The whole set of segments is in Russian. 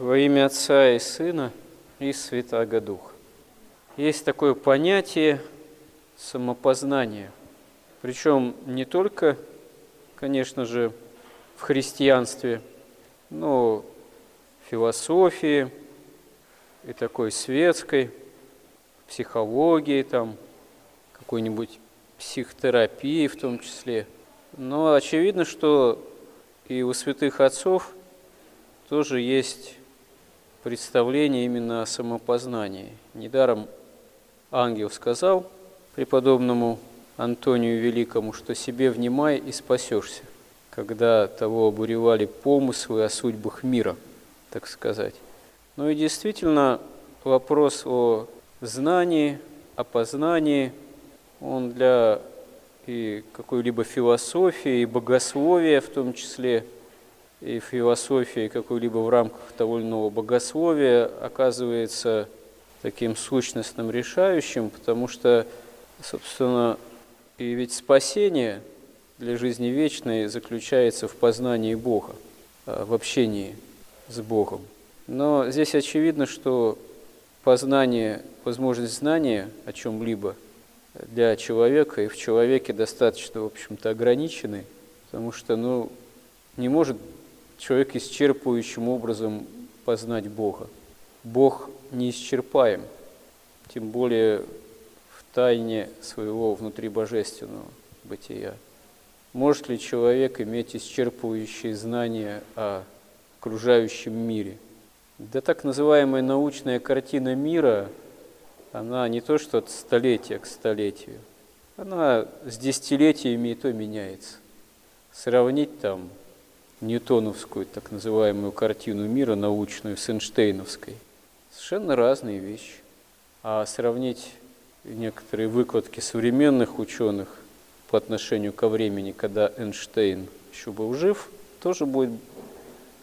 Во имя Отца и Сына и Святаго Духа. Есть такое понятие самопознания. Причем не только, конечно же, в христианстве, но в философии и такой светской, психологии, там, какой-нибудь психотерапии в том числе. Но очевидно, что и у святых отцов тоже есть представление именно о самопознании. Недаром ангел сказал преподобному Антонию Великому, что себе внимай и спасешься, когда того обуревали помыслы о судьбах мира, так сказать. Ну и действительно, вопрос о знании, о познании, он для и какой-либо философии, и богословия в том числе – и философии какой-либо в рамках того или иного богословия оказывается таким сущностным решающим, потому что, собственно, и ведь спасение для жизни вечной заключается в познании Бога, а, в общении с Богом. Но здесь очевидно, что познание, возможность знания о чем-либо для человека и в человеке достаточно, в общем-то, ограничены, потому что, ну, не может человек исчерпывающим образом познать Бога. Бог неисчерпаем, тем более в тайне своего внутрибожественного бытия. Может ли человек иметь исчерпывающие знания о окружающем мире? Да так называемая научная картина мира, она не то что от столетия к столетию, она с десятилетиями и то меняется. Сравнить там ньютоновскую так называемую картину мира научную с Эйнштейновской. Совершенно разные вещи. А сравнить некоторые выкладки современных ученых по отношению ко времени, когда Эйнштейн еще был жив, тоже будет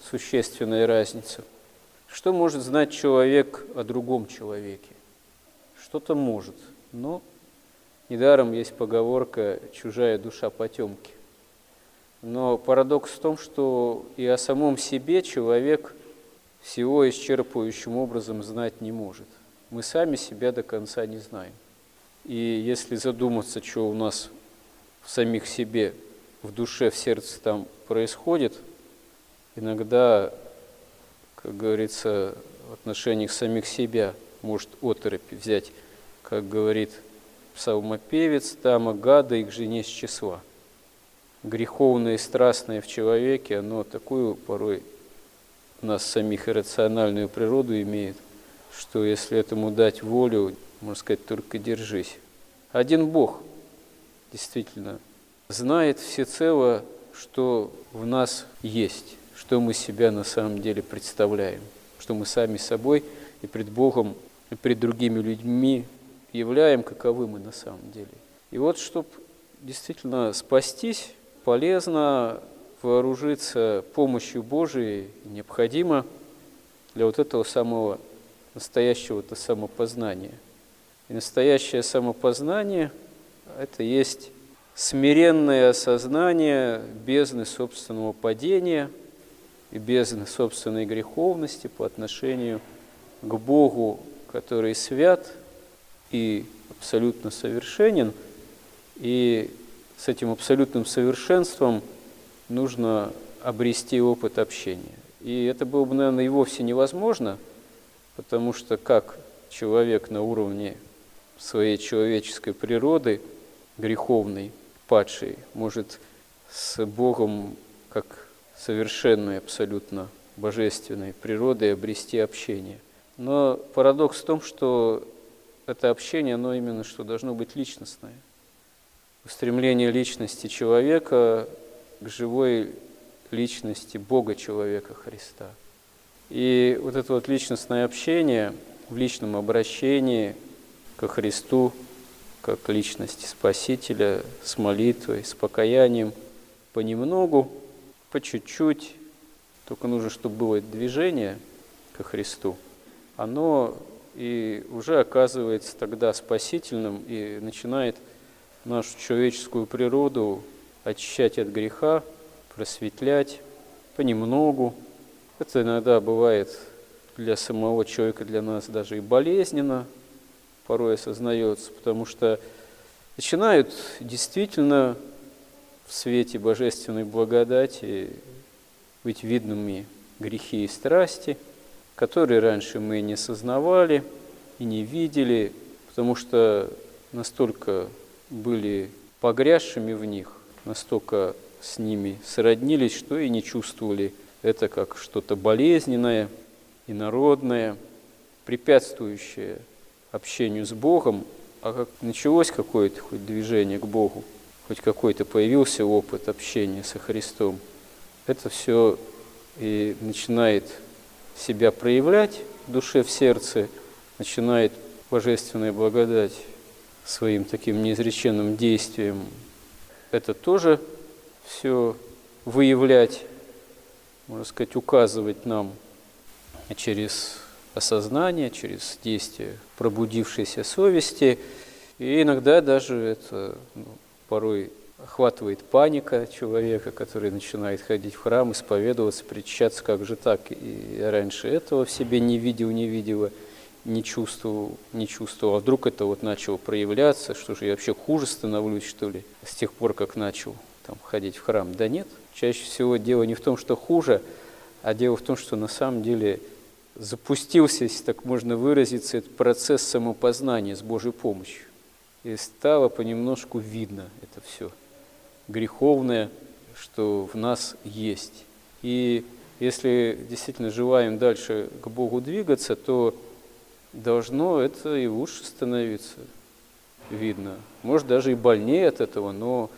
существенная разница. Что может знать человек о другом человеке? Что-то может, но недаром есть поговорка «чужая душа потемки». Но парадокс в том, что и о самом себе человек всего исчерпывающим образом знать не может. Мы сами себя до конца не знаем. И если задуматься, что у нас в самих себе, в душе, в сердце там происходит, иногда, как говорится, в отношениях самих себя может оторопь взять, как говорит псалмопевец, там гада и к жене с числа греховное и страстное в человеке, оно такую порой нас самих иррациональную природу имеет, что если этому дать волю, можно сказать, только держись. Один Бог действительно знает всецело, что в нас есть, что мы себя на самом деле представляем, что мы сами собой и пред Богом, и пред другими людьми являем, каковы мы на самом деле. И вот, чтобы действительно спастись, полезно вооружиться помощью Божией, необходимо для вот этого самого настоящего-то самопознания. И настоящее самопознание – это есть смиренное осознание бездны собственного падения и бездны собственной греховности по отношению к Богу, который свят и абсолютно совершенен, и с этим абсолютным совершенством нужно обрести опыт общения. И это было бы, наверное, и вовсе невозможно, потому что как человек на уровне своей человеческой природы, греховной, падшей, может с Богом как совершенной, абсолютно божественной природой обрести общение. Но парадокс в том, что это общение, оно именно что должно быть личностное устремление личности человека к живой личности Бога человека Христа. И вот это вот личностное общение в личном обращении ко Христу, как личности Спасителя, с молитвой, с покаянием, понемногу, по чуть-чуть, только нужно, чтобы было движение ко Христу, оно и уже оказывается тогда спасительным и начинает нашу человеческую природу очищать от греха, просветлять понемногу. Это иногда бывает для самого человека, для нас даже и болезненно порой осознается, потому что начинают действительно в свете божественной благодати быть видными грехи и страсти, которые раньше мы не сознавали и не видели, потому что настолько были погрязшими в них, настолько с ними сроднились, что и не чувствовали это как что-то болезненное, инородное, препятствующее общению с Богом, а как началось какое-то хоть движение к Богу, хоть какой-то появился опыт общения со Христом, это все и начинает себя проявлять в душе, в сердце, начинает божественная благодать своим таким неизреченным действием это тоже все выявлять, можно сказать, указывать нам через осознание, через действие пробудившейся совести. И иногда даже это ну, порой охватывает паника человека, который начинает ходить в храм, исповедоваться, причащаться, как же так, и раньше этого в себе не видел, не видела, не чувствовал, не чувствовал. А вдруг это вот начало проявляться, что же я вообще хуже становлюсь, что ли, с тех пор, как начал там, ходить в храм? Да нет, чаще всего дело не в том, что хуже, а дело в том, что на самом деле запустился, если так можно выразиться, этот процесс самопознания с Божьей помощью. И стало понемножку видно это все греховное, что в нас есть. И если действительно желаем дальше к Богу двигаться, то должно это и лучше становиться видно. Может, даже и больнее от этого, но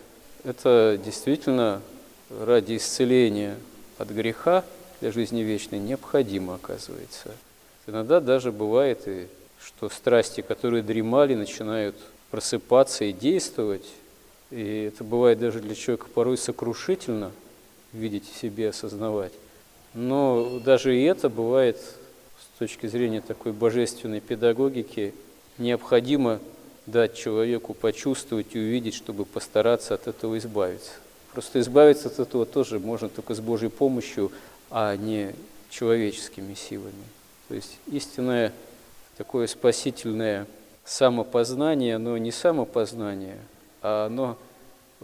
это действительно ради исцеления от греха для жизни вечной необходимо, оказывается. Иногда даже бывает и что страсти, которые дремали, начинают просыпаться и действовать, и это бывает даже для человека порой сокрушительно видеть в себе, осознавать. Но даже и это бывает точки зрения такой божественной педагогики необходимо дать человеку почувствовать и увидеть, чтобы постараться от этого избавиться. Просто избавиться от этого тоже можно только с Божьей помощью, а не человеческими силами. То есть истинное такое спасительное самопознание, оно не самопознание, а оно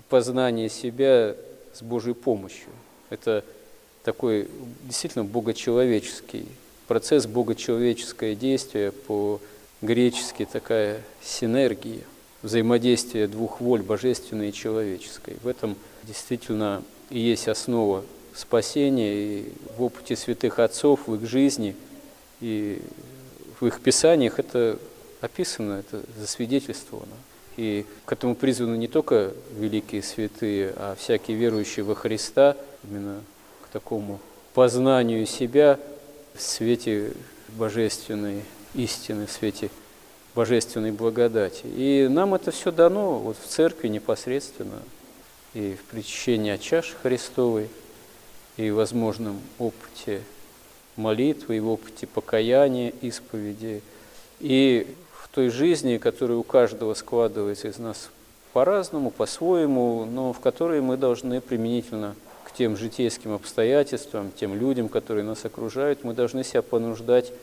познание себя с Божьей помощью. Это такой действительно богочеловеческий процесс, богочеловеческое действие, по-гречески такая синергия, взаимодействие двух воль, божественной и человеческой. В этом действительно и есть основа спасения, и в опыте святых отцов, в их жизни, и в их писаниях это описано, это засвидетельствовано. И к этому призваны не только великие святые, а всякие верующие во Христа, именно к такому познанию себя в свете божественной истины, в свете божественной благодати. И нам это все дано вот в церкви непосредственно, и в причащении от чаши Христовой, и в возможном опыте молитвы, и в опыте покаяния, исповеди, и той жизни, которая у каждого складывается из нас по-разному, по-своему, но в которой мы должны применительно к тем житейским обстоятельствам, тем людям, которые нас окружают, мы должны себя понуждать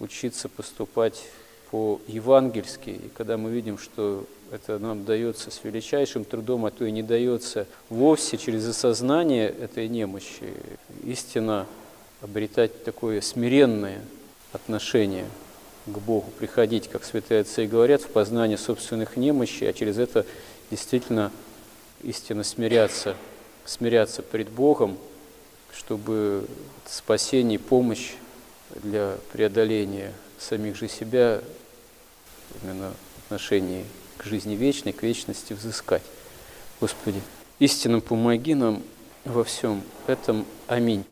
учиться поступать по-евангельски. И когда мы видим, что это нам дается с величайшим трудом, а то и не дается вовсе через осознание этой немощи, истинно обретать такое смиренное отношение – к Богу, приходить, как святые отцы говорят, в познание собственных немощей, а через это действительно истинно смиряться, смиряться пред Богом, чтобы спасение помощь для преодоления самих же себя именно в отношении к жизни вечной, к вечности взыскать. Господи, истинно помоги нам во всем этом. Аминь.